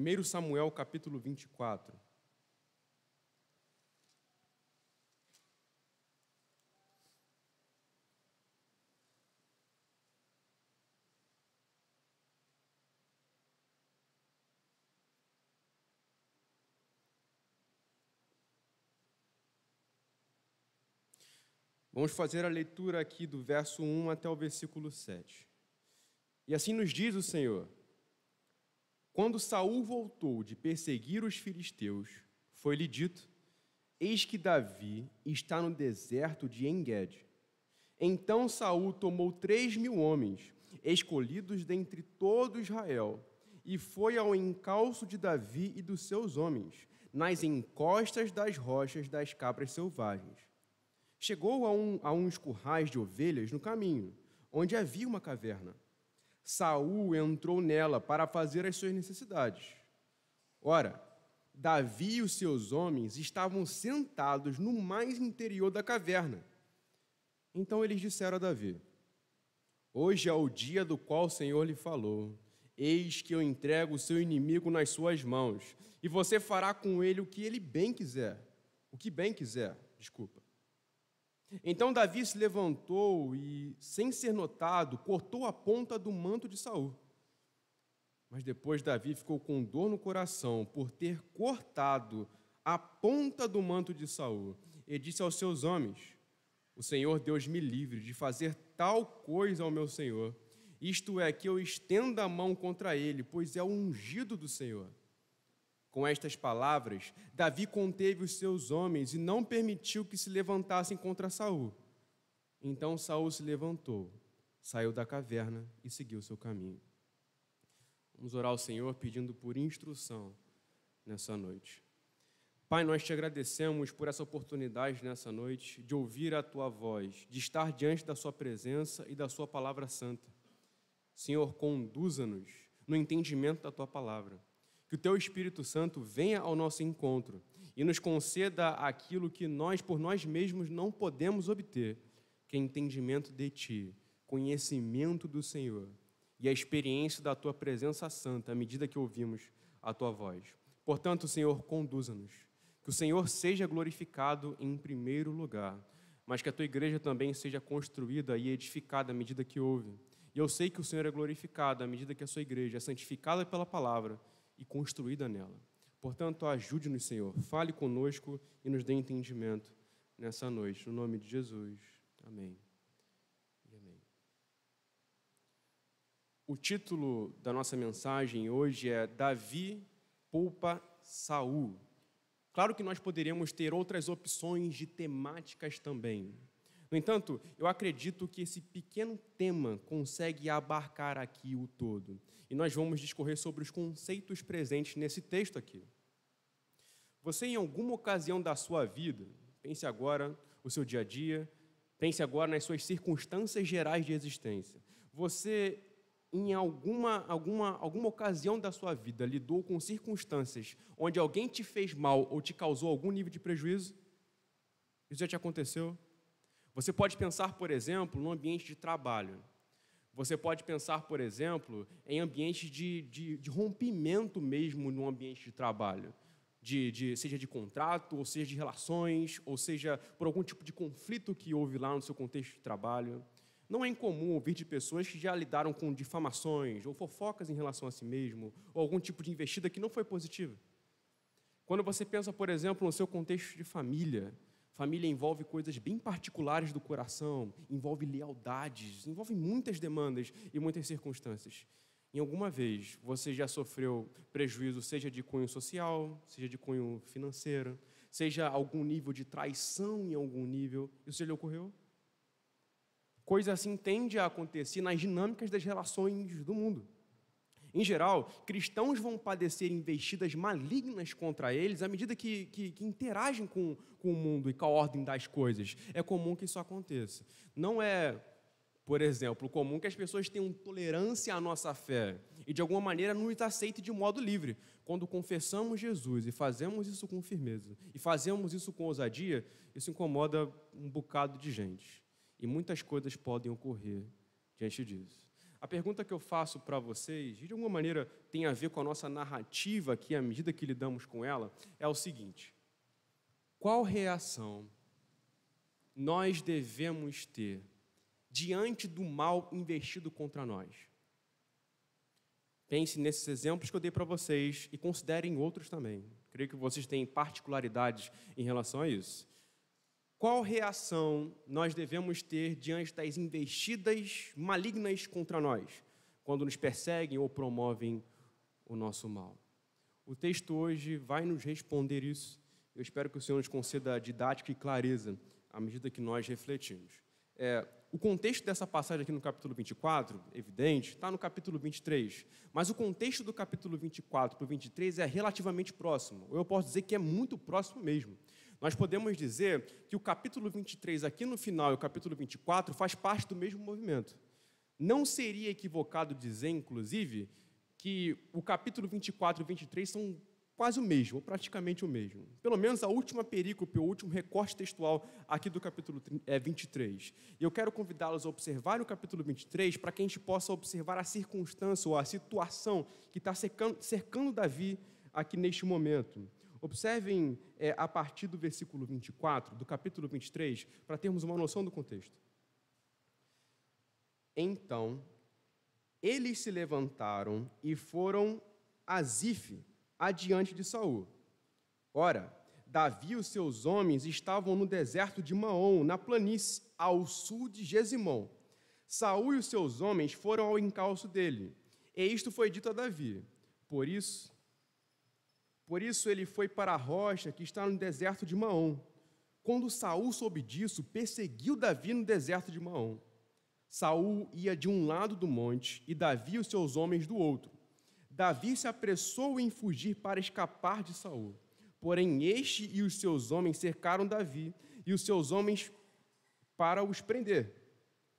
1 Samuel capítulo 24. Vamos fazer a leitura aqui do verso 1 até o versículo 7. E assim nos diz o Senhor: Quando Saul voltou de perseguir os filisteus, foi-lhe dito: Eis que Davi está no deserto de Enged. Então Saul tomou três mil homens, escolhidos dentre todo Israel, e foi ao encalço de Davi e dos seus homens, nas encostas das rochas das cabras selvagens. Chegou a, um, a uns currais de ovelhas no caminho, onde havia uma caverna. Saul entrou nela para fazer as suas necessidades. Ora, Davi e os seus homens estavam sentados no mais interior da caverna. Então eles disseram a Davi: Hoje é o dia do qual o Senhor lhe falou. Eis que eu entrego o seu inimigo nas suas mãos, e você fará com ele o que ele bem quiser. O que bem quiser, desculpa. Então Davi se levantou e, sem ser notado, cortou a ponta do manto de Saul. Mas depois Davi ficou com dor no coração por ter cortado a ponta do manto de Saul e disse aos seus homens: O Senhor Deus me livre de fazer tal coisa ao meu Senhor. Isto é, que eu estenda a mão contra ele, pois é o ungido do Senhor. Com estas palavras, Davi conteve os seus homens e não permitiu que se levantassem contra Saul. Então Saul se levantou, saiu da caverna e seguiu seu caminho. Vamos orar ao Senhor pedindo por instrução nessa noite. Pai, nós te agradecemos por essa oportunidade nessa noite de ouvir a tua voz, de estar diante da sua presença e da sua palavra santa. Senhor, conduza-nos no entendimento da tua palavra que o teu Espírito Santo venha ao nosso encontro e nos conceda aquilo que nós, por nós mesmos, não podemos obter, que é entendimento de ti, conhecimento do Senhor e a experiência da tua presença santa à medida que ouvimos a tua voz. Portanto, Senhor, conduza-nos. Que o Senhor seja glorificado em primeiro lugar, mas que a tua igreja também seja construída e edificada à medida que ouve. E eu sei que o Senhor é glorificado à medida que a sua igreja é santificada pela palavra e construída nela. Portanto, ajude-nos, Senhor, fale conosco e nos dê entendimento nessa noite. No nome de Jesus. Amém. amém. O título da nossa mensagem hoje é Davi poupa Saul. Claro que nós poderíamos ter outras opções de temáticas também. No entanto, eu acredito que esse pequeno tema consegue abarcar aqui o todo e nós vamos discorrer sobre os conceitos presentes nesse texto aqui. Você, em alguma ocasião da sua vida, pense agora o seu dia a dia, pense agora nas suas circunstâncias gerais de existência. Você, em alguma, alguma, alguma ocasião da sua vida, lidou com circunstâncias onde alguém te fez mal ou te causou algum nível de prejuízo? Isso já te aconteceu? Você pode pensar, por exemplo, no ambiente de trabalho. Você pode pensar, por exemplo, em ambientes de, de, de rompimento mesmo no ambiente de trabalho. De, de, seja de contrato, ou seja de relações, ou seja por algum tipo de conflito que houve lá no seu contexto de trabalho. Não é incomum ouvir de pessoas que já lidaram com difamações ou fofocas em relação a si mesmo, ou algum tipo de investida que não foi positiva. Quando você pensa, por exemplo, no seu contexto de família, Família envolve coisas bem particulares do coração, envolve lealdades, envolve muitas demandas e muitas circunstâncias. Em alguma vez você já sofreu prejuízo, seja de cunho social, seja de cunho financeiro, seja algum nível de traição em algum nível, isso já lhe ocorreu? Coisa assim tende a acontecer nas dinâmicas das relações do mundo. Em geral, cristãos vão padecer investidas malignas contra eles à medida que, que, que, interagem com, com o mundo e com a ordem das coisas. É comum que isso aconteça. Não é, por exemplo, comum que as pessoas tenham tolerância à nossa fé e, de alguma maneira, nos aceitem de modo livre. Quando confessamos Jesus e fazemos isso com firmeza e fazemos isso com ousadia, isso incomoda um bocado de gente. E muitas coisas podem ocorrer diante disso. A pergunta que eu faço para vocês, de alguma maneira tem a ver com a nossa narrativa aqui, à medida que lidamos com ela, é o seguinte: qual reação nós devemos ter diante do mal investido contra nós? Pense nesses exemplos que eu dei para vocês e considerem outros também. Creio que vocês têm particularidades em relação a isso. Qual reação nós devemos ter diante das investidas malignas contra nós, quando nos perseguem ou promovem o nosso mal? O texto hoje vai nos responder isso. Eu espero que o Senhor nos conceda didática e clareza à medida que nós refletimos. É, o contexto dessa passagem aqui no capítulo 24, evidente, está no capítulo 23. Mas o contexto do capítulo 24 para o 23 é relativamente próximo. Eu posso dizer que é muito próximo mesmo. Nós podemos dizer que o capítulo 23 aqui no final e o capítulo 24 faz parte do mesmo movimento. Não seria equivocado dizer, inclusive, que o capítulo 24 e 23 são quase o mesmo, ou praticamente o mesmo. Pelo menos a última perícope, o último recorte textual aqui do capítulo 23. E eu quero convidá-los a observar o capítulo 23 para que a gente possa observar a circunstância ou a situação que está cercando, cercando Davi aqui neste momento. Observem é, a partir do versículo 24, do capítulo 23, para termos uma noção do contexto. Então, eles se levantaram e foram a Zif, adiante de Saul. Ora, Davi e os seus homens estavam no deserto de Maom, na planície, ao sul de Gesimon. Saul e os seus homens foram ao encalço dele. E isto foi dito a Davi. Por isso, por isso ele foi para a rocha que está no deserto de Maom. Quando Saul soube disso, perseguiu Davi no deserto de Maom. Saul ia de um lado do monte e Davi e os seus homens do outro. Davi se apressou em fugir para escapar de Saul. Porém, este e os seus homens cercaram Davi e os seus homens para os prender.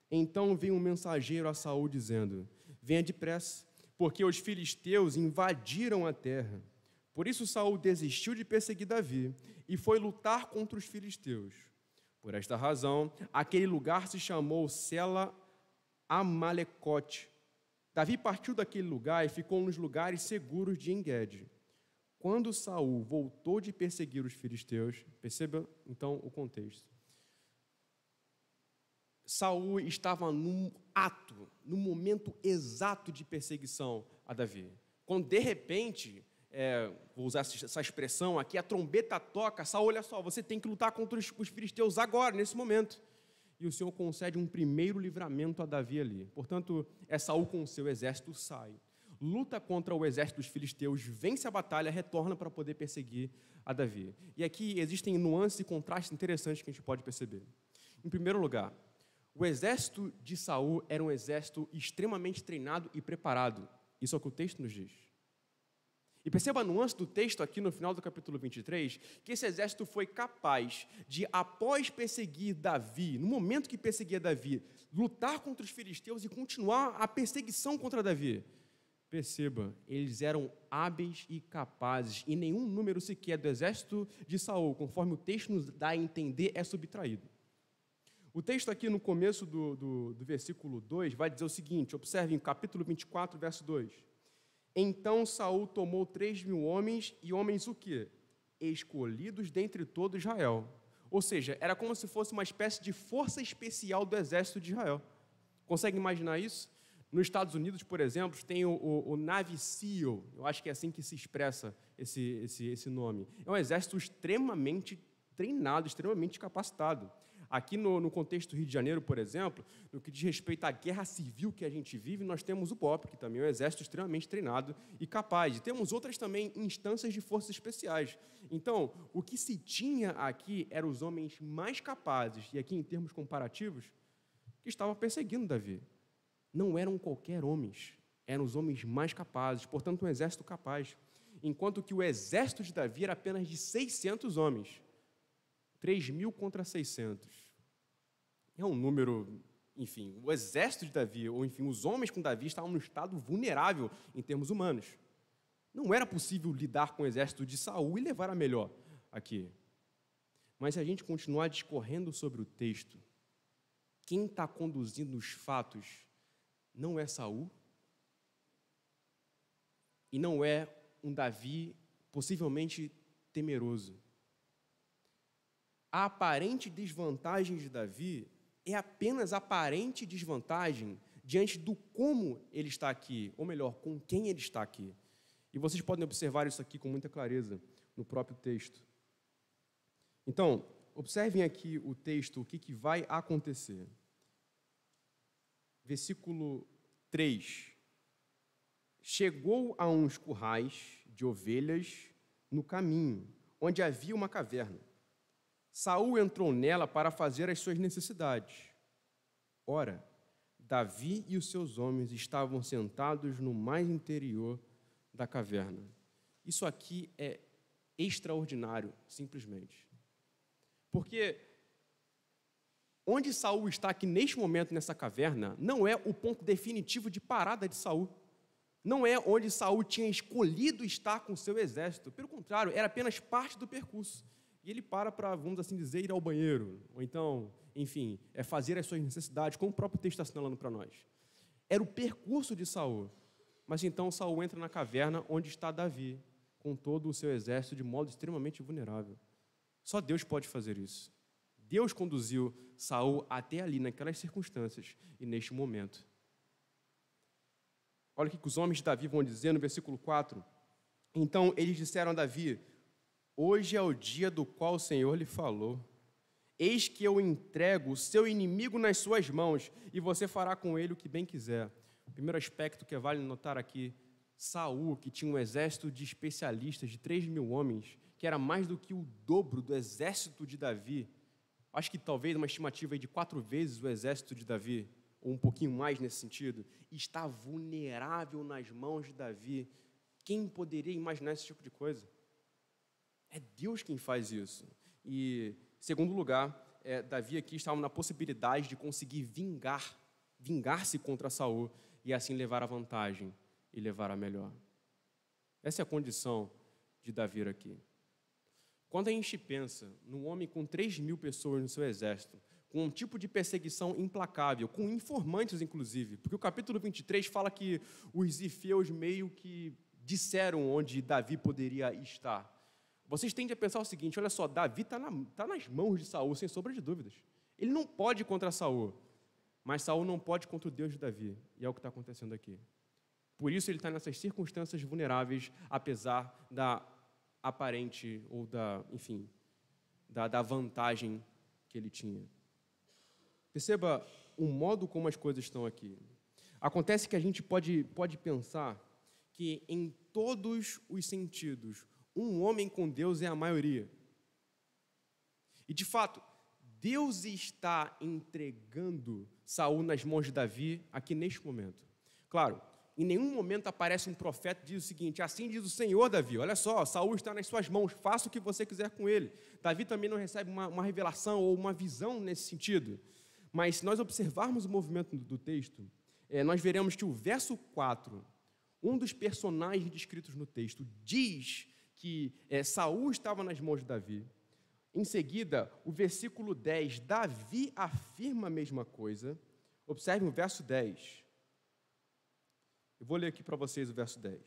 Então veio um mensageiro a Saul dizendo: Venha depressa, porque os filisteus invadiram a terra. Por isso Saul desistiu de perseguir Davi e foi lutar contra os filisteus. Por esta razão, aquele lugar se chamou Sela Amalecote. Davi partiu daquele lugar e ficou nos lugares seguros de Engede. Quando Saul voltou de perseguir os filisteus, perceba então o contexto. Saul estava num ato, no momento exato de perseguição a Davi. Quando de repente é, vou usar essa expressão aqui, a trombeta toca, Saul, olha só, você tem que lutar contra os, os filisteus agora, nesse momento. E o Senhor concede um primeiro livramento a Davi ali. Portanto, é Saul com o seu exército sai, luta contra o exército dos filisteus, vence a batalha, retorna para poder perseguir a Davi. E aqui existem nuances e contrastes interessantes que a gente pode perceber. Em primeiro lugar, o exército de Saul era um exército extremamente treinado e preparado. Isso é o que o texto nos diz. E perceba a nuance do texto aqui no final do capítulo 23, que esse exército foi capaz de, após perseguir Davi, no momento que perseguia Davi, lutar contra os filisteus e continuar a perseguição contra Davi. Perceba, eles eram hábeis e capazes, e nenhum número sequer do exército de Saul, conforme o texto nos dá a entender, é subtraído. O texto aqui no começo do, do, do versículo 2 vai dizer o seguinte: observe em capítulo 24, verso 2. Então Saul tomou três mil homens, e homens o quê? Escolhidos dentre todo Israel. Ou seja, era como se fosse uma espécie de força especial do exército de Israel. Consegue imaginar isso? Nos Estados Unidos, por exemplo, tem o, o, o Navy SEAL, eu acho que é assim que se expressa esse, esse, esse nome. É um exército extremamente treinado, extremamente capacitado. Aqui no, no, contexto do Rio de Janeiro, por exemplo, no que diz respeito à guerra civil que a gente vive, nós temos o BOP, que também é um exército extremamente treinado e capaz. E temos outras também instâncias de forças especiais. Então, o que se tinha aqui eram os homens mais capazes, e aqui em termos comparativos, que estavam perseguindo Davi. Não eram qualquer homens, eram os homens mais capazes, portanto, um exército capaz. Enquanto que o exército de Davi era apenas de 600 homens. 3 mil contra 600. É um número, enfim, o exército de Davi, ou enfim, os homens com Davi estavam num estado vulnerável em termos humanos. Não era possível lidar com o exército de Saul e levar a melhor aqui. Mas se a gente continuar discorrendo sobre o texto, quem está conduzindo os fatos não é Saul e não é um Davi possivelmente temeroso. A aparente desvantagem de Davi é apenas aparente desvantagem diante do como ele está aqui, ou melhor, com quem ele está aqui. E vocês podem observar isso aqui com muita clareza no próprio texto. Então, observem aqui o texto, o que, que vai acontecer. Versículo 3. Chegou a uns currais de ovelhas no caminho, onde havia uma caverna. Saul entrou nela para fazer as suas necessidades. Ora, Davi e os seus homens estavam sentados no mais interior da caverna. Isso aqui é extraordinário, simplesmente. Porque onde Saul está aqui neste momento nessa caverna não é o ponto definitivo de parada de Saul. Não é onde Saul tinha escolhido estar com seu exército. Pelo contrário, era apenas parte do percurso. E ele para para, vamos assim dizer, ir ao banheiro, ou então, enfim, é fazer as suas necessidades, como o próprio texto está assinalando para nós. Era o percurso de Saul. Mas então Saul entra na caverna onde está Davi, com todo o seu exército de modo extremamente vulnerável. Só Deus pode fazer isso. Deus conduziu Saul até ali, naquelas circunstâncias e neste momento. Olha o que os homens de Davi vão dizer no versículo 4. Então eles disseram a Davi: Hoje é o dia do qual o Senhor lhe falou. Eis que eu entrego o seu inimigo nas suas mãos, e você fará com ele o que bem quiser. O primeiro aspecto que vale notar aqui Saul, que tinha um exército de especialistas de 3 mil homens, que era mais do que o dobro do exército de Davi, acho que talvez uma estimativa de quatro vezes o exército de Davi, ou um pouquinho mais nesse sentido, está vulnerável nas mãos de Davi. Quem poderia imaginar esse tipo de coisa? É Deus quem faz isso. E, segundo lugar, é, Davi aqui estava na possibilidade de conseguir vingar, vingar-se contra Saul e assim levar a vantagem e levar a melhor. Essa é a condição de Davi aqui. Quando a gente pensa num homem com 3 mil pessoas no seu exército, com um tipo de perseguição implacável, com informantes, inclusive, porque o capítulo 23 fala que os ifeus meio que disseram onde Davi poderia estar. Vocês tendem a pensar o seguinte: olha só, Davi está na, tá nas mãos de Saul, sem sombra de dúvidas. Ele não pode contra Saul, mas Saul não pode contra o Deus de Davi, e é o que está acontecendo aqui. Por isso ele está nessas circunstâncias vulneráveis, apesar da aparente ou da, enfim, da, da vantagem que ele tinha. Perceba o modo como as coisas estão aqui. Acontece que a gente pode, pode pensar que em todos os sentidos, um homem com Deus é a maioria. E de fato, Deus está entregando Saul nas mãos de Davi aqui neste momento. Claro, em nenhum momento aparece um profeta e diz o seguinte: Assim diz o Senhor, Davi, olha só, Saul está nas suas mãos, faça o que você quiser com ele. Davi também não recebe uma, uma revelação ou uma visão nesse sentido. Mas se nós observarmos o movimento do texto, é, nós veremos que o verso 4, um dos personagens descritos no texto, diz que é, Saul estava nas mãos de Davi. Em seguida, o versículo 10, Davi afirma a mesma coisa. Observe o verso 10. Eu vou ler aqui para vocês o verso 10.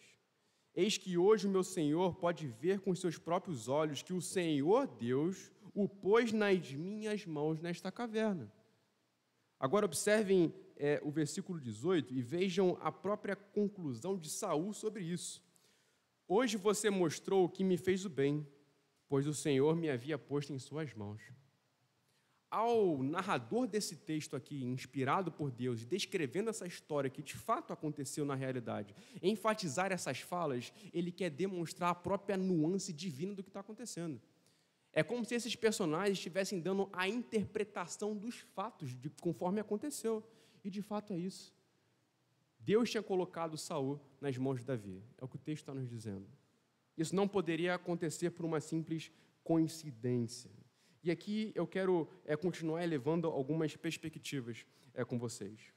Eis que hoje o meu Senhor pode ver com seus próprios olhos que o Senhor Deus o pôs nas minhas mãos nesta caverna. Agora observem é, o versículo 18 e vejam a própria conclusão de Saul sobre isso. Hoje você mostrou que me fez o bem, pois o Senhor me havia posto em suas mãos. Ao narrador desse texto aqui, inspirado por Deus, e descrevendo essa história que de fato aconteceu na realidade, enfatizar essas falas, ele quer demonstrar a própria nuance divina do que está acontecendo. É como se esses personagens estivessem dando a interpretação dos fatos de conforme aconteceu. E de fato é isso. Deus tinha colocado Saul nas mãos de Davi. É o que o texto está nos dizendo. Isso não poderia acontecer por uma simples coincidência. E aqui eu quero é, continuar elevando algumas perspectivas é, com vocês.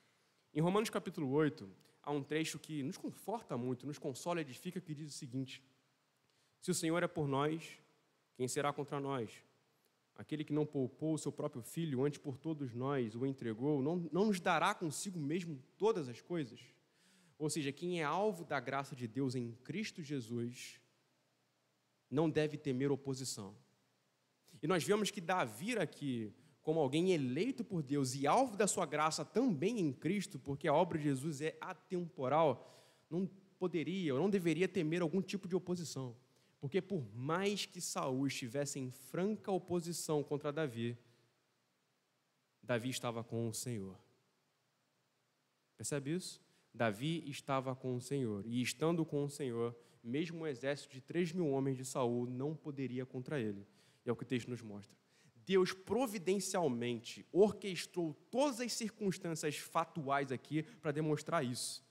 Em Romanos capítulo 8, há um trecho que nos conforta muito, nos consola edifica, que diz o seguinte: Se o Senhor é por nós, quem será contra nós? aquele que não poupou o seu próprio filho, antes por todos nós o entregou, não, não nos dará consigo mesmo todas as coisas? Ou seja, quem é alvo da graça de Deus em Cristo Jesus não deve temer oposição. E nós vemos que Davi aqui, como alguém eleito por Deus e alvo da sua graça também em Cristo, porque a obra de Jesus é atemporal, não poderia ou não deveria temer algum tipo de oposição. Porque por mais que Saul estivesse em franca oposição contra Davi, Davi estava com o Senhor. Percebe isso? Davi estava com o Senhor, e estando com o Senhor, mesmo um exército de três mil homens de Saul não poderia contra ele. E é o que o texto nos mostra. Deus providencialmente orquestrou todas as circunstâncias fatuais aqui para demonstrar isso.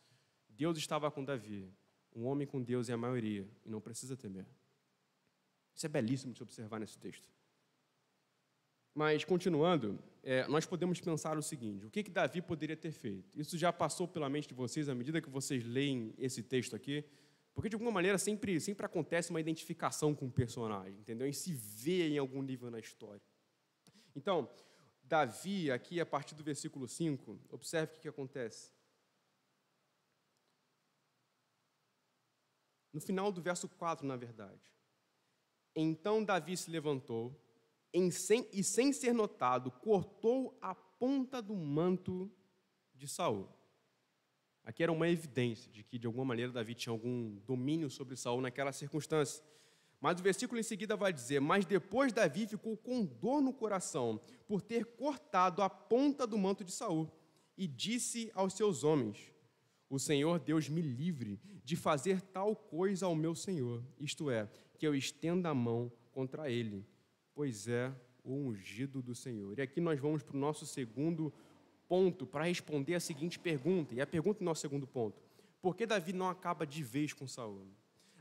Deus estava com Davi. Um homem com Deus é a maioria e não precisa temer. Isso é belíssimo de se observar nesse texto. Mas, continuando, é, nós podemos pensar o seguinte: o que, que Davi poderia ter feito? Isso já passou pela mente de vocês à medida que vocês leem esse texto aqui? Porque, de alguma maneira, sempre, sempre acontece uma identificação com o personagem, entendeu? E se vê em algum nível na história. Então, Davi, aqui a partir do versículo 5, observe o que, que acontece. No final do verso 4, na verdade. Então Davi se levantou sem, e, sem ser notado, cortou a ponta do manto de Saul. Aqui era uma evidência de que, de alguma maneira, Davi tinha algum domínio sobre Saul naquela circunstância. Mas o versículo em seguida vai dizer: Mas depois Davi ficou com dor no coração por ter cortado a ponta do manto de Saul, e disse aos seus homens: O Senhor Deus me livre de fazer tal coisa ao meu Senhor, isto é, que eu estenda a mão contra ele, pois é o ungido do Senhor. E aqui nós vamos para o nosso segundo ponto para responder a seguinte pergunta, e a pergunta do nosso segundo ponto: por que Davi não acaba de vez com Saul?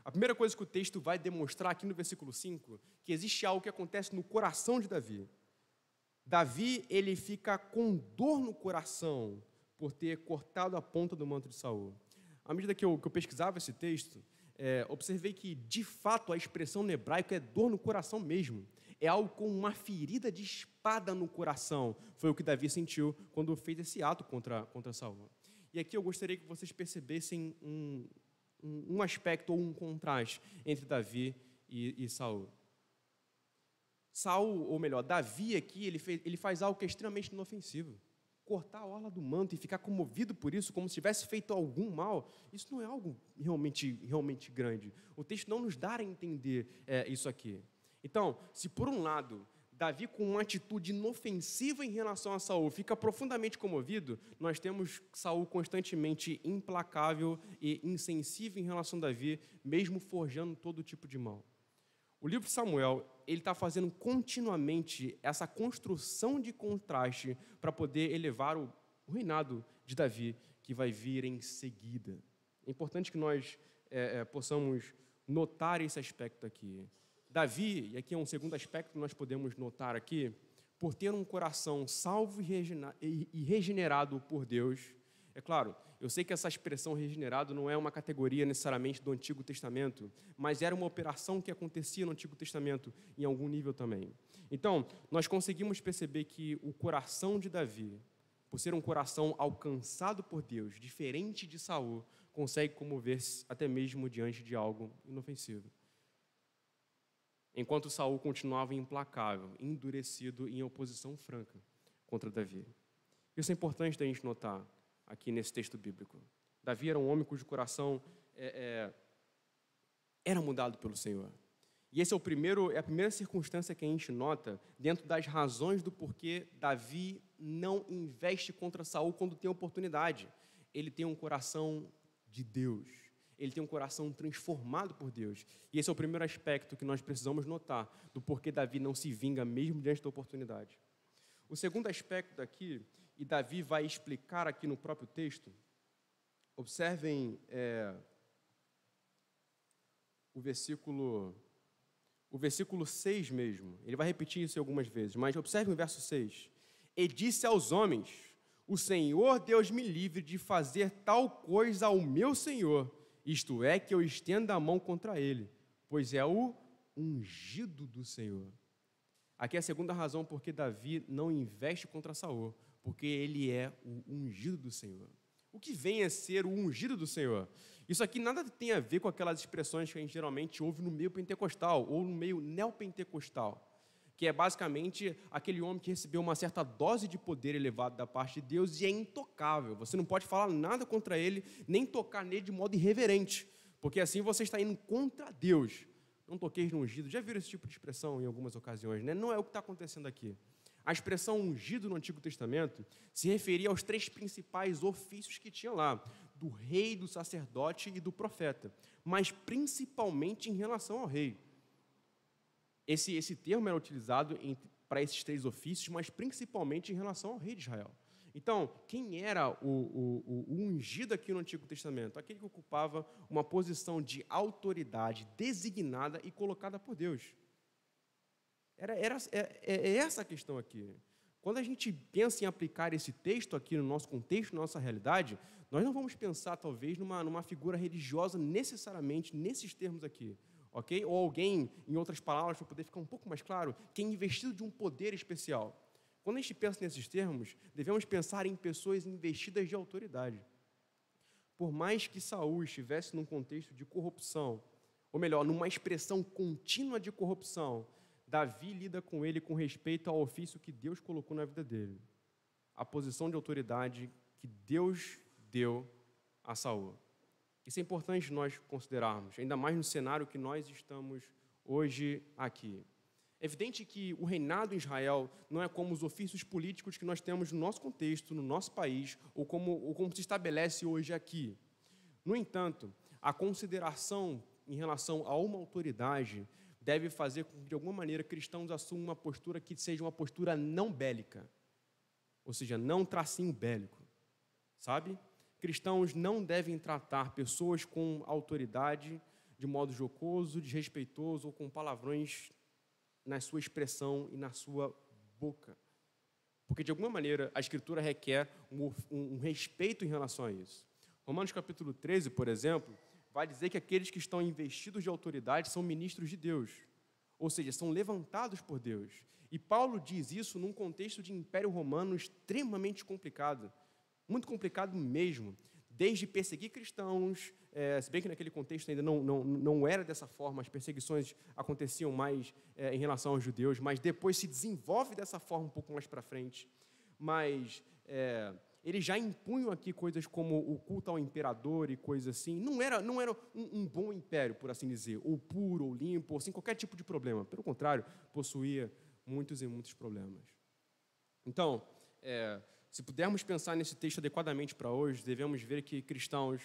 A primeira coisa que o texto vai demonstrar aqui no versículo 5, que existe algo que acontece no coração de Davi. Davi, ele fica com dor no coração por ter cortado a ponta do manto de Saul. À medida que eu, que eu pesquisava esse texto, é, observei que, de fato, a expressão no hebraico é dor no coração mesmo. É algo com uma ferida de espada no coração. Foi o que Davi sentiu quando fez esse ato contra, contra Saul. E aqui eu gostaria que vocês percebessem um, um, um aspecto ou um contraste entre Davi e, e Saul. Saul, ou melhor, Davi aqui, ele, fez, ele faz algo que é extremamente inofensivo cortar a orla do manto e ficar comovido por isso, como se tivesse feito algum mal, isso não é algo realmente, realmente grande. O texto não nos dá a entender é, isso aqui. Então, se por um lado Davi, com uma atitude inofensiva em relação a Saul, fica profundamente comovido, nós temos Saul constantemente implacável e insensível em relação a Davi, mesmo forjando todo tipo de mal. O livro de Samuel ele está fazendo continuamente essa construção de contraste para poder elevar o, reinado de Davi, que vai vir em seguida. É importante que nós é, é, possamos notar esse aspecto aqui. Davi, e aqui é um segundo aspecto que nós podemos notar aqui, por ter um coração salvo e regenerado por Deus, é claro, eu sei que essa expressão regenerado não é uma categoria necessariamente do Antigo Testamento, mas era uma operação que acontecia no Antigo Testamento em algum nível também. Então, nós conseguimos perceber que o coração de Davi, por ser um coração alcançado por Deus, diferente de Saul, consegue comover-se até mesmo diante de algo inofensivo. Enquanto Saul continuava implacável, endurecido em oposição franca contra Davi. Isso é importante da gente notar aqui nesse texto bíblico. Davi era um homem cujo coração é, é, era mudado pelo Senhor. E esse é o primeiro, é a primeira circunstância que a gente nota dentro das razões do porquê Davi não investe contra Saul quando tem oportunidade. Ele tem um coração de Deus. Ele tem um coração transformado por Deus. E esse é o primeiro aspecto que nós precisamos notar do porquê Davi não se vinga mesmo diante da oportunidade. O segundo aspecto daqui e Davi vai explicar aqui no próprio texto. Observem é, o versículo o versículo 6 mesmo. Ele vai repetir isso algumas vezes, mas observe o verso 6. E disse aos homens: O Senhor Deus me livre de fazer tal coisa ao meu Senhor, isto é, que eu estenda a mão contra ele, pois é o ungido do Senhor. Aqui é a segunda razão porque Davi não investe contra Saul, porque ele é o ungido do Senhor. O que vem a ser o ungido do Senhor? Isso aqui nada tem a ver com aquelas expressões que a gente geralmente ouve no meio pentecostal ou no meio neopentecostal, que é basicamente aquele homem que recebeu uma certa dose de poder elevado da parte de Deus e é intocável. Você não pode falar nada contra ele, nem tocar nele de modo irreverente, porque assim você está indo contra Deus não toqueis no ungido. Já viram esse tipo de expressão em algumas ocasiões, né? Não é o que está acontecendo aqui. A expressão ungido no Antigo Testamento se referia aos três principais ofícios que tinha lá: do rei, do sacerdote e do profeta, mas principalmente em relação ao rei. Esse, esse termo era utilizado para esses três ofícios, mas principalmente em relação ao rei de Israel. Então, quem era o, o, o, ungido aqui no Antigo Testamento? Aquele que ocupava uma posição de autoridade designada e colocada por Deus. Era, era, é, é, é essa a questão aqui. Quando a gente pensa em aplicar esse texto aqui no nosso contexto, na nossa realidade, nós não vamos pensar, talvez, numa, numa figura religiosa necessariamente nesses termos aqui. Ok? Ou alguém, em outras palavras, para poder ficar um pouco mais claro, que é investido de um poder especial. Quando a gente pensa nesses termos, devemos pensar em pessoas investidas de autoridade. Por mais que Saul estivesse num contexto de corrupção, ou melhor, numa expressão contínua de corrupção, Davi lida com ele com respeito ao ofício que Deus colocou na vida dele, a posição de autoridade que Deus deu a Saul. Isso é importante nós considerarmos, ainda mais no cenário que nós estamos hoje aqui. É evidente que o reinado em Israel não é como os ofícios políticos que nós temos no nosso contexto, no nosso país, ou como, ou como se estabelece hoje aqui. No entanto, a consideração em relação a uma autoridade deve fazer com que, de alguma maneira, cristãos assumam uma postura que seja uma postura não bélica, ou seja, não tracinho bélico, sabe? Cristãos não devem tratar pessoas com autoridade de modo jocoso, desrespeitoso ou com palavrões na sua expressão e na sua boca. Porque, de alguma maneira, a Escritura requer um, um, um, respeito em relação a isso. Romanos capítulo 13, por exemplo, vai dizer que aqueles que estão investidos de autoridade são ministros de Deus, ou seja, são levantados por Deus. E Paulo diz isso num contexto de império romano extremamente complicado, muito complicado mesmo, desde perseguir cristãos, é, se bem que naquele contexto ainda não, não, não era dessa forma, as perseguições aconteciam mais é, em relação aos judeus, mas depois se desenvolve dessa forma um pouco mais para frente. Mas é, eles já impunham aqui coisas como o culto ao imperador e coisas assim. Não era, não era um, um bom império, por assim dizer, ou puro, ou limpo, ou sem qualquer tipo de problema. Pelo contrário, possuía muitos e muitos problemas. Então, é, se pudermos pensar nesse texto adequadamente para hoje, devemos ver que cristãos,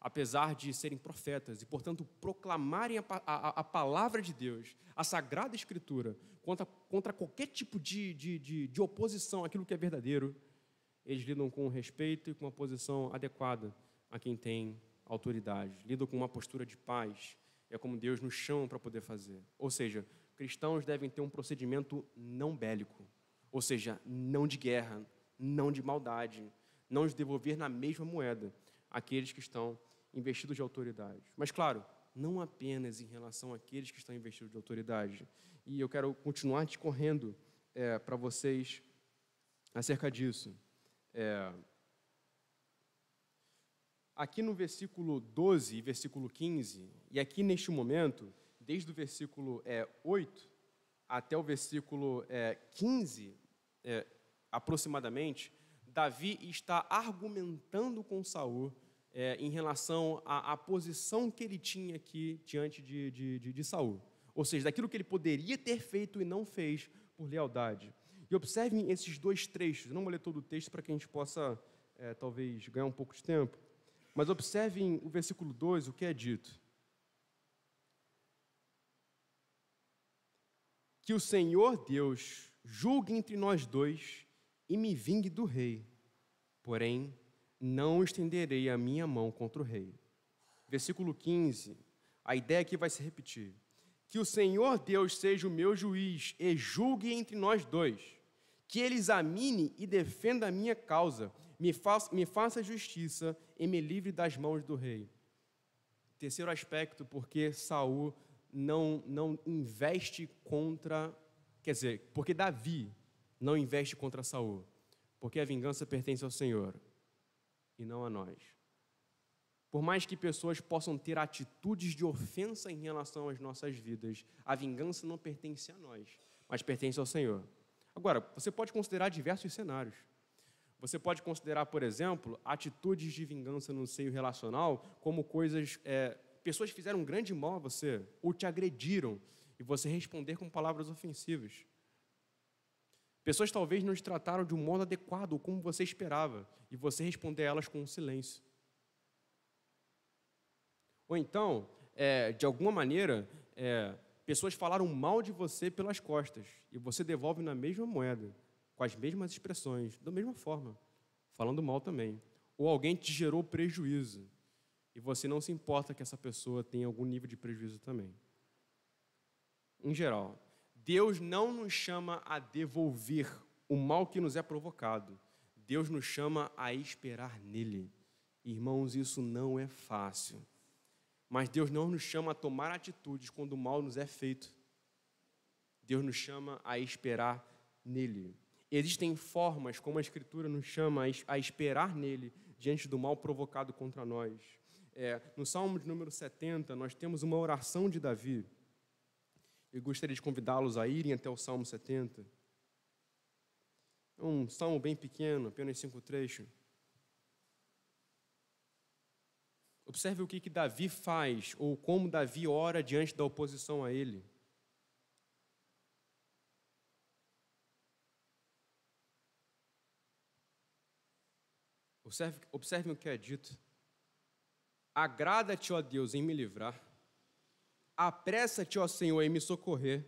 apesar de serem profetas e, portanto, proclamarem a, a, a palavra de Deus, a Sagrada Escritura, contra, contra qualquer tipo de, de, de, de oposição àquilo que é verdadeiro, eles lidam com respeito e com uma posição adequada a quem tem autoridade, lidam com uma postura de paz, é como Deus nos chama para poder fazer. Ou seja, cristãos devem ter um procedimento não bélico, ou seja, não de guerra, não de maldade, não de devolver na mesma moeda aqueles que estão investidos de autoridade. Mas, claro, não apenas em relação àqueles que estão investidos de autoridade. E eu quero continuar discorrendo é, para vocês acerca disso. É, aqui no versículo 12 e versículo 15, e aqui neste momento, desde o versículo é, 8 até o versículo é, 15, é, aproximadamente, Davi está argumentando com Saul é, em relação à, à, posição que ele tinha aqui diante de, de, de, de Saul. Ou seja, daquilo que ele poderia ter feito e não fez por lealdade. E observem esses dois trechos. Eu não vou ler todo o texto para que a gente possa, é, talvez, ganhar um pouco de tempo. Mas observem o versículo 2, o que é dito. Que o Senhor Deus julgue entre nós dois e me vingue do rei. Porém, não estenderei a minha mão contra o rei. Versículo 15. A ideia aqui vai se repetir. Que o Senhor Deus seja o meu juiz e julgue entre nós dois. Que ele examine e defenda a minha causa, me faça, me faça justiça e me livre das mãos do rei. Terceiro aspecto, porque Saul não, não investe contra Quer dizer, porque Davi não investe contra Saul, porque a vingança pertence ao Senhor e não a nós. Por mais que pessoas possam ter atitudes de ofensa em relação às nossas vidas, a vingança não pertence a nós, mas pertence ao Senhor. Agora, você pode considerar diversos cenários. Você pode considerar, por exemplo, atitudes de vingança no seio relacional como coisas. É, pessoas fizeram um grande mal a você, ou te agrediram, e você responder com palavras ofensivas. Pessoas talvez não te trataram de um modo adequado ou como você esperava, e você responder a elas com um silêncio. Ou então, é, de alguma maneira, é, pessoas falaram mal de você pelas costas e você devolve na mesma moeda, com as mesmas expressões, da mesma forma, falando mal também. Ou alguém te gerou prejuízo e você não se importa que essa pessoa tenha algum nível de prejuízo também. Em geral, Deus não nos chama a devolver o mal que nos é provocado. Deus nos chama a esperar nele. Irmãos, isso não é fácil. Mas Deus não nos chama a tomar atitudes quando o mal nos é feito. Deus nos chama a esperar nele. Existem formas como a Escritura nos chama a esperar nele diante do mal provocado contra nós. É, no Salmo de número 70, nós temos uma oração de Davi. Eu gostaria de convidá-los a irem até o Salmo 70. É um salmo bem pequeno, apenas cinco trechos. Observe o que, que Davi faz, ou como Davi ora diante da oposição a ele. Observe, observe o que é dito. Agrada-te, ó Deus, em me livrar. Apressa-te, ó Senhor, em me socorrer.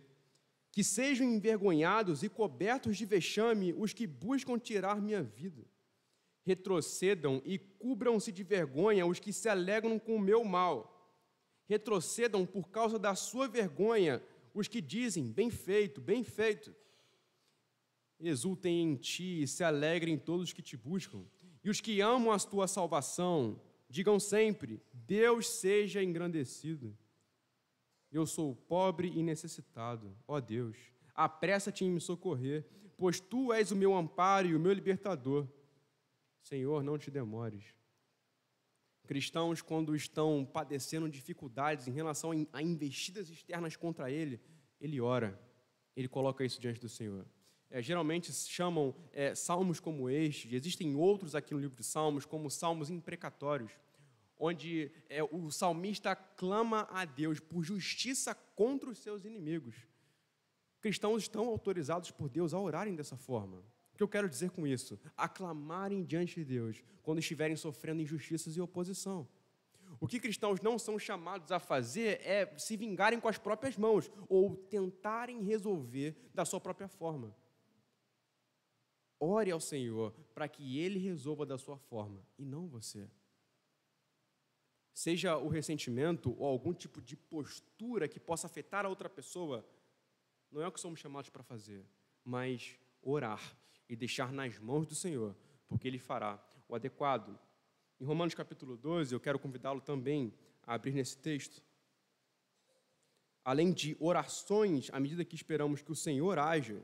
Que sejam envergonhados e cobertos de vexame os que buscam tirar minha vida retrocedam e cubram-se de vergonha os que se alegram com o meu mal. Retrocedam por causa da sua vergonha os que dizem: bem feito, bem feito. Exultem em ti e se alegrem todos os que te buscam. E os que amam a tua salvação, digam sempre: Deus seja engrandecido. Eu sou pobre e necessitado, ó Deus, apressa-te em me socorrer, pois tu és o meu amparo e o meu libertador. Senhor, não te demores. Cristãos, quando estão padecendo dificuldades em relação a investidas externas contra ele, ele ora, ele coloca isso diante do Senhor. É, geralmente chamam é, salmos como este, existem outros aqui no livro de Salmos, como salmos imprecatórios, onde é, o salmista clama a Deus por justiça contra os seus inimigos. Cristãos estão autorizados por Deus a orarem dessa forma. O que eu quero dizer com isso? Aclamarem diante de Deus quando estiverem sofrendo injustiças e oposição. O que cristãos não são chamados a fazer é se vingarem com as próprias mãos ou tentarem resolver da sua própria forma. Ore ao Senhor para que Ele resolva da sua forma e não você. Seja o ressentimento ou algum tipo de postura que possa afetar a outra pessoa, não é o que somos chamados para fazer, mas orar e deixar nas mãos do Senhor, porque Ele fará o adequado. Em Romanos capítulo 12, eu quero convidá-lo também a abrir nesse texto. Além de orações, à medida que esperamos que o Senhor haja,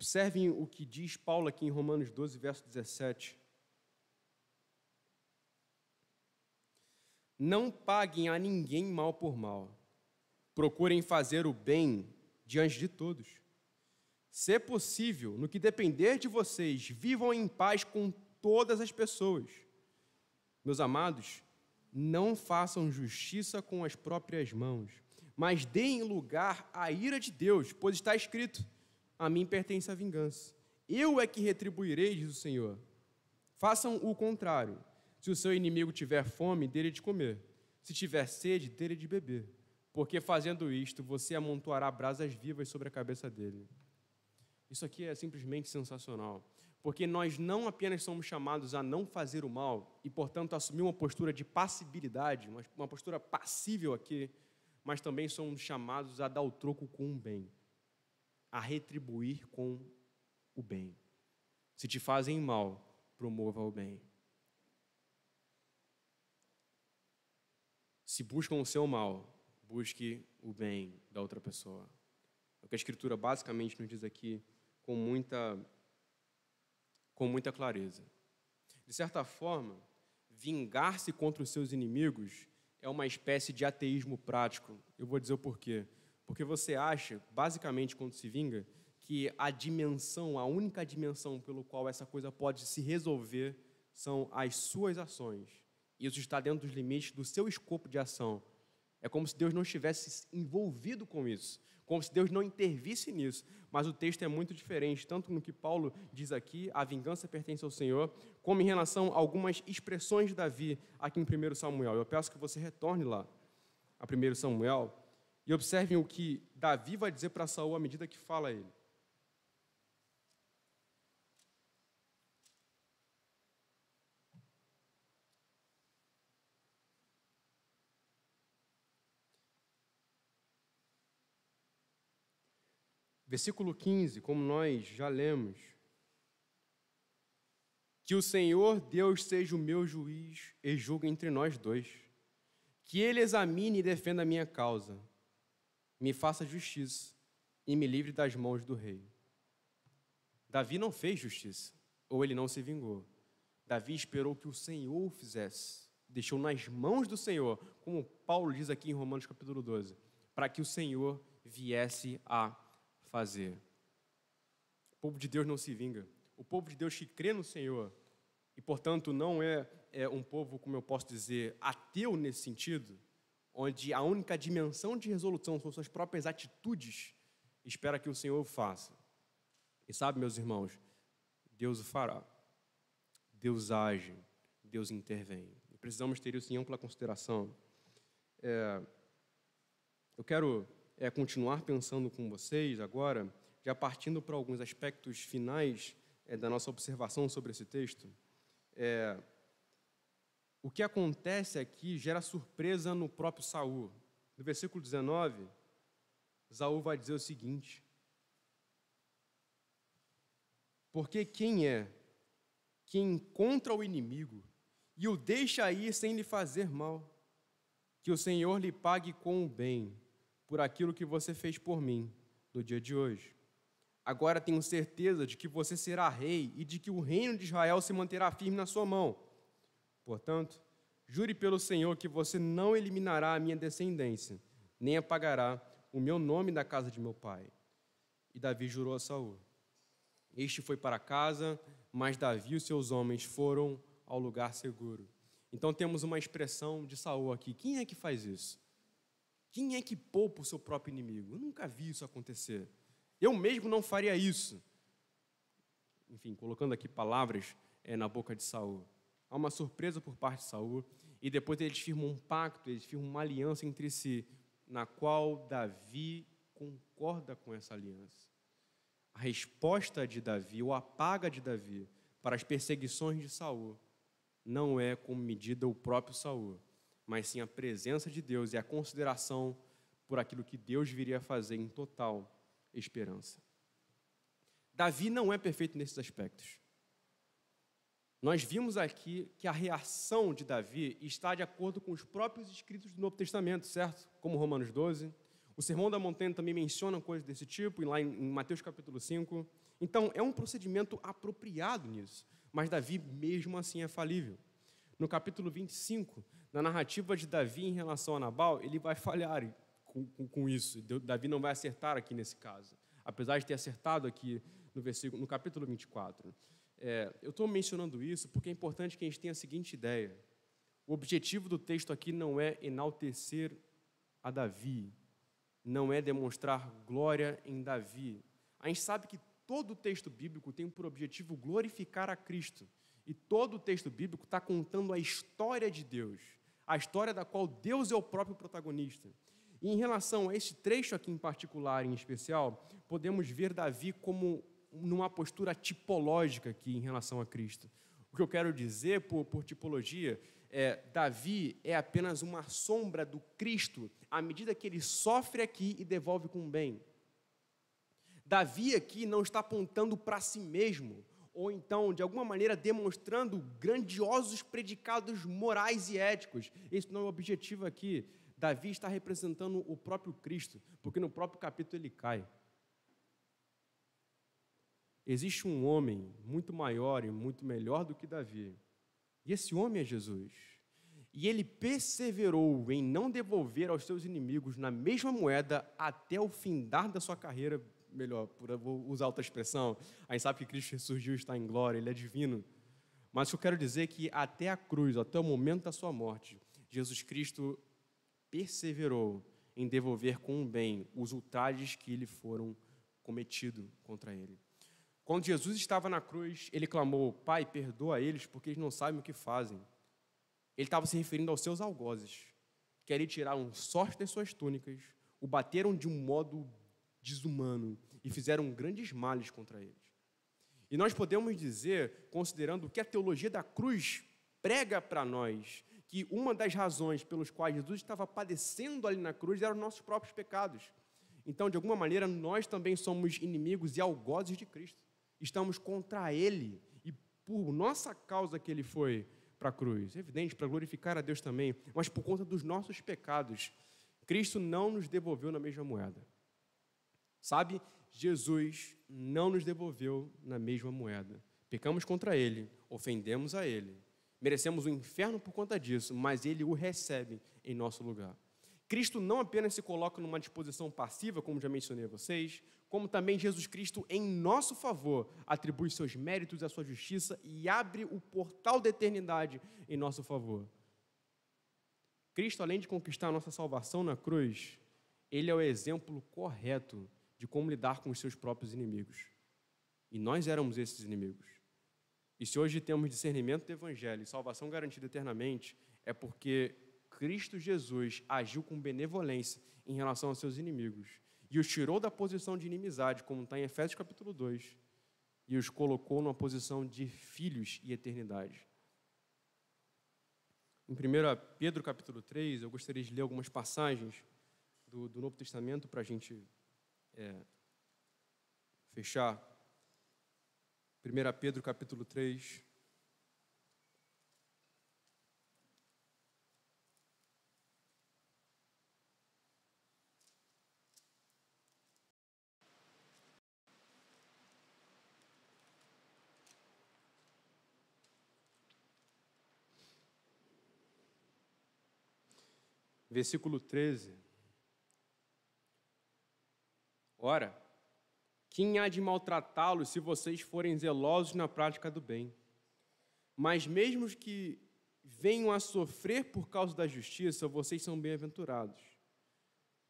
Observem o que diz Paulo aqui em Romanos 12, verso 17. Não paguem a ninguém mal por mal. Procurem fazer o bem diante de todos. Se possível, no que depender de vocês, vivam em paz com todas as pessoas. Meus amados, não façam justiça com as próprias mãos, mas deem lugar à ira de Deus, pois está escrito: A mim pertence a vingança. Eu é que retribuirei, diz o Senhor. Façam o contrário se o seu inimigo tiver fome, dele de comer. Se tiver sede, dele de beber. Porque fazendo isto, você amontoará brasas vivas sobre a cabeça dele. Isso aqui é simplesmente sensacional. Porque nós não apenas somos chamados a não fazer o mal e, portanto, assumir uma postura de passibilidade, uma postura passível aqui, mas também somos chamados a dar o troco com o bem, a retribuir com o bem. Se te fazem mal, promova o bem. Se buscam o seu mal, busque o bem da outra pessoa. É o que a Escritura basicamente nos diz aqui com muita, com muita clareza. De certa forma, vingar-se contra os seus inimigos é uma espécie de ateísmo prático. Eu vou dizer o porquê. Porque você acha, basicamente, quando se vinga, que a dimensão, a única dimensão pelo qual essa coisa pode se resolver são as suas ações. Isso está dentro dos limites do seu escopo de ação. É como se Deus não estivesse envolvido com isso, como se Deus não intervisse nisso. Mas o texto é muito diferente, tanto no que Paulo diz aqui, a vingança pertence ao Senhor, como em relação a algumas expressões de Davi aqui em 1 Samuel. Eu peço que você retorne lá a 1 Samuel e observem o que Davi vai dizer para Saul à medida que fala a ele. Versículo 15, como nós já lemos. Que o Senhor Deus seja o meu juiz e julgue entre nós dois. Que ele examine e defenda a minha causa. Me faça justiça e me livre das mãos do rei. Davi não fez justiça, ou ele não se vingou. Davi esperou que o Senhor o fizesse. Deixou nas mãos do Senhor, como Paulo diz aqui em Romanos capítulo 12, para que o Senhor viesse a fazer. O povo de Deus não se vinga. O povo de Deus que crê no Senhor e, portanto, não é, é um povo, como eu posso dizer, ateu nesse sentido, onde a única dimensão de resolução são suas próprias atitudes, espera que o Senhor faça. E sabe, meus irmãos, Deus o fará. Deus age, Deus intervém. E precisamos ter isso em ampla consideração. É, eu quero é, continuar pensando com vocês agora, já partindo para alguns aspectos finais é, da nossa observação sobre esse texto. É, o que acontece aqui gera surpresa no próprio Saul. No versículo 19, Saul vai dizer o seguinte: Porque quem é que encontra o inimigo e o deixa ir sem lhe fazer mal? Que o Senhor lhe pague com o bem por aquilo que você fez por mim no dia de hoje. Agora tenho certeza de que você será rei e de que o reino de Israel se manterá firme na sua mão. Portanto, jure pelo Senhor que você não eliminará a minha descendência, nem apagará o meu nome da casa de meu pai. E Davi jurou a Saul. Este foi para casa, mas Davi e os seus homens foram ao lugar seguro. Então temos uma expressão de Saul aqui. Quem é que faz isso? Quem é que poupa o seu próprio inimigo? Eu nunca vi isso acontecer. Eu mesmo não faria isso. Enfim, colocando aqui palavras é, na boca de Saul. Há uma surpresa por parte de Saul e depois eles firmam um pacto, eles firmam uma aliança entre si, na qual Davi concorda com essa aliança. A resposta de Davi, ou a paga de Davi para as perseguições de Saul, não é como medida o próprio Saul, mas sim a presença de Deus e a consideração por aquilo que Deus viria a fazer em total esperança. Davi não é perfeito nesses aspectos. Nós vimos aqui que a reação de Davi está de acordo com os próprios escritos do Novo Testamento, certo? Como Romanos 12. O Sermão da Montanha também menciona coisas desse tipo, lá em Mateus capítulo 5. Então, é um procedimento apropriado nisso. Mas Davi, mesmo assim, é falível. No capítulo 25, na narrativa de Davi em relação a Nabal, ele vai falhar com, com, com isso. Davi não vai acertar aqui nesse caso, apesar de ter acertado aqui no versículo, no capítulo 24. É, eu estou mencionando isso porque é importante que a gente tenha a seguinte ideia: o objetivo do texto aqui não é enaltecer a Davi, não é demonstrar glória em Davi. A gente sabe que todo o texto bíblico tem por objetivo glorificar a Cristo. E todo o texto bíblico está contando a história de Deus a história da qual Deus é o próprio protagonista. E em relação a este trecho aqui em particular, em especial, podemos ver Davi como numa postura tipológica aqui em relação a Cristo. O que eu quero dizer por, por tipologia é Davi é apenas uma sombra do Cristo à medida que ele sofre aqui e devolve com bem. Davi aqui não está apontando para si mesmo ou então, de alguma maneira, demonstrando grandiosos predicados morais e éticos. Esse não é o objetivo aqui. Davi está representando o próprio Cristo, porque no próprio capítulo ele cai. Existe um homem muito maior e muito melhor do que Davi, e esse homem é Jesus. E ele perseverou em não devolver aos seus inimigos na mesma moeda até o findar da sua carreira. Melhor, vou usar outra expressão. A gente sabe que Cristo ressurgiu, está em glória, ele é divino. Mas eu quero dizer que até a cruz, até o momento da sua morte, Jesus Cristo perseverou em devolver com o bem os ultrajes que lhe foram cometidos contra ele. Quando Jesus estava na cruz, ele clamou: Pai, perdoa eles, porque eles não sabem o que fazem. Ele estava se referindo aos seus algozes, que ali tiraram sorte das suas túnicas, o bateram de um modo desumano e fizeram grandes males contra eles. E nós podemos dizer, considerando o que a teologia da cruz prega para nós, que uma das razões pelas quais Jesus estava padecendo ali na cruz eram os nossos próprios pecados. Então, de alguma maneira, nós também somos inimigos e algozes de Cristo. Estamos contra Ele e por nossa causa que Ele foi para a cruz. É evidente, para glorificar a Deus também, mas por conta dos nossos pecados, Cristo não nos devolveu na mesma moeda. Sabe, Jesus não nos devolveu na mesma moeda. Pecamos contra Ele, ofendemos a Ele Merecemos o inferno por conta disso, mas ele o recebe em nosso lugar. Cristo não apenas se coloca numa disposição passiva, como já mencionei a vocês, como também Jesus Cristo, em nosso favor, atribui seus méritos à sua justiça e abre o portal da eternidade em nosso favor. Cristo, além de conquistar a nossa salvação na cruz, ele é o exemplo correto de como lidar com os seus próprios inimigos. E nós éramos esses inimigos. E se hoje temos discernimento do Evangelho e salvação garantida eternamente, é porque Cristo Jesus agiu com benevolência em relação aos seus inimigos e os tirou da posição de inimizade, como está em Efésios capítulo 2, e os colocou numa posição de filhos e eternidade. Em 1 Pedro capítulo 3, eu gostaria de ler algumas passagens do, do Novo Testamento para a gente é, fechar 1 Pedro capítulo 3. Versículo 13. Ora, quem há de maltratá-los se vocês forem zelosos na prática do bem? Mas mesmo que venham a sofrer por causa da justiça, vocês são bem-aventurados.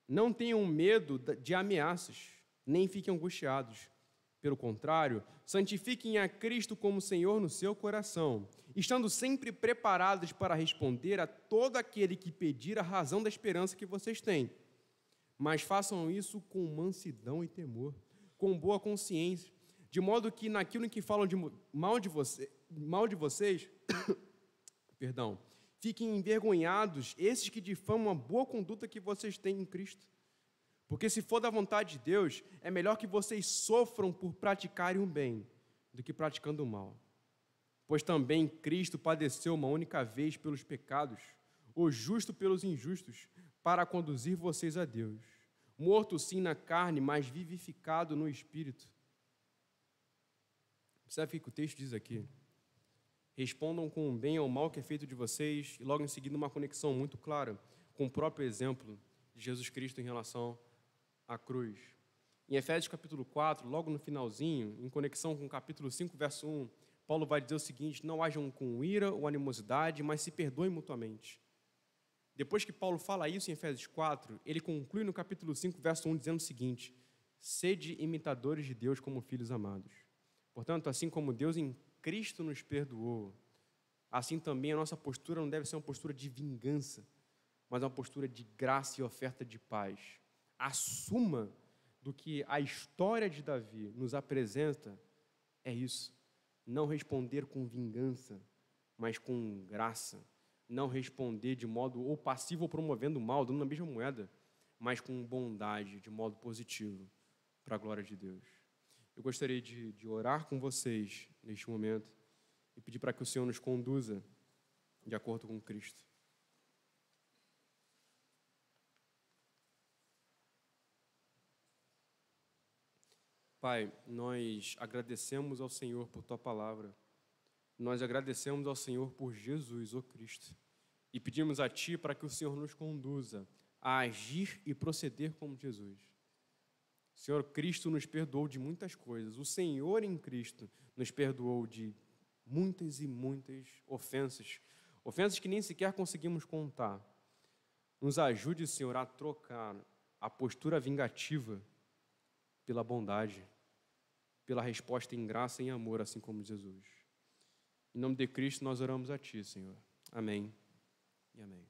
Não tenham medo de ameaças, nem fiquem angustiados. Pelo contrário, santifiquem a Cristo como Senhor no seu coração, estando sempre preparados para responder a todo aquele que pedir a razão da esperança que vocês têm. Mas façam isso com mansidão e temor com boa consciência, de modo que naquilo em que falam de mal de, você, mal de vocês, perdão, fiquem envergonhados esses que difamam a boa conduta que vocês têm em Cristo. Porque se for da vontade de Deus, é melhor que vocês sofram por praticarem o bem do que praticando o mal. Pois também Cristo padeceu uma única vez pelos pecados, o justo pelos injustos, para conduzir vocês a Deus morto sim na carne, mas vivificado no espírito. Observe o que o texto diz aqui. Respondam com o bem ao mal que é feito de vocês, e logo em seguida uma conexão muito clara com o próprio exemplo de Jesus Cristo em relação à cruz. Em Efésios capítulo 4, logo no finalzinho, em conexão com o capítulo 5, verso 1, Paulo vai dizer o seguinte: Não hajam com ira ou animosidade, mas se perdoem mutuamente depois que Paulo fala isso em Efésios 4, ele conclui no capítulo 5, verso 1, dizendo o seguinte: Sede imitadores de Deus como filhos amados. Portanto, assim como Deus em Cristo nos perdoou, assim também a nossa postura não deve ser uma postura de vingança, mas uma postura de graça e oferta de paz. A suma do que a história de Davi nos apresenta é isso: não responder com vingança, mas com graça não responder de modo ou passivo ou promovendo mal, dando a mesma moeda, mas com bondade, de modo positivo, para a glória de Deus. Eu gostaria de, de orar com vocês neste momento e pedir para que o Senhor nos conduza de acordo com Cristo. Pai, nós agradecemos ao Senhor por tua palavra. Nós agradecemos ao Senhor por Jesus, o Cristo. E pedimos a ti para que o Senhor nos conduza a agir e proceder como Jesus. Senhor, Cristo nos perdoou de muitas coisas. O Senhor em Cristo nos perdoou de muitas e muitas ofensas, ofensas que nem sequer conseguimos contar. Nos ajude, Senhor, a trocar a postura vingativa pela bondade, pela resposta em graça e em amor, assim como Jesus. Em nome de Cristo, nós oramos a Ti, Senhor. Amém e amém.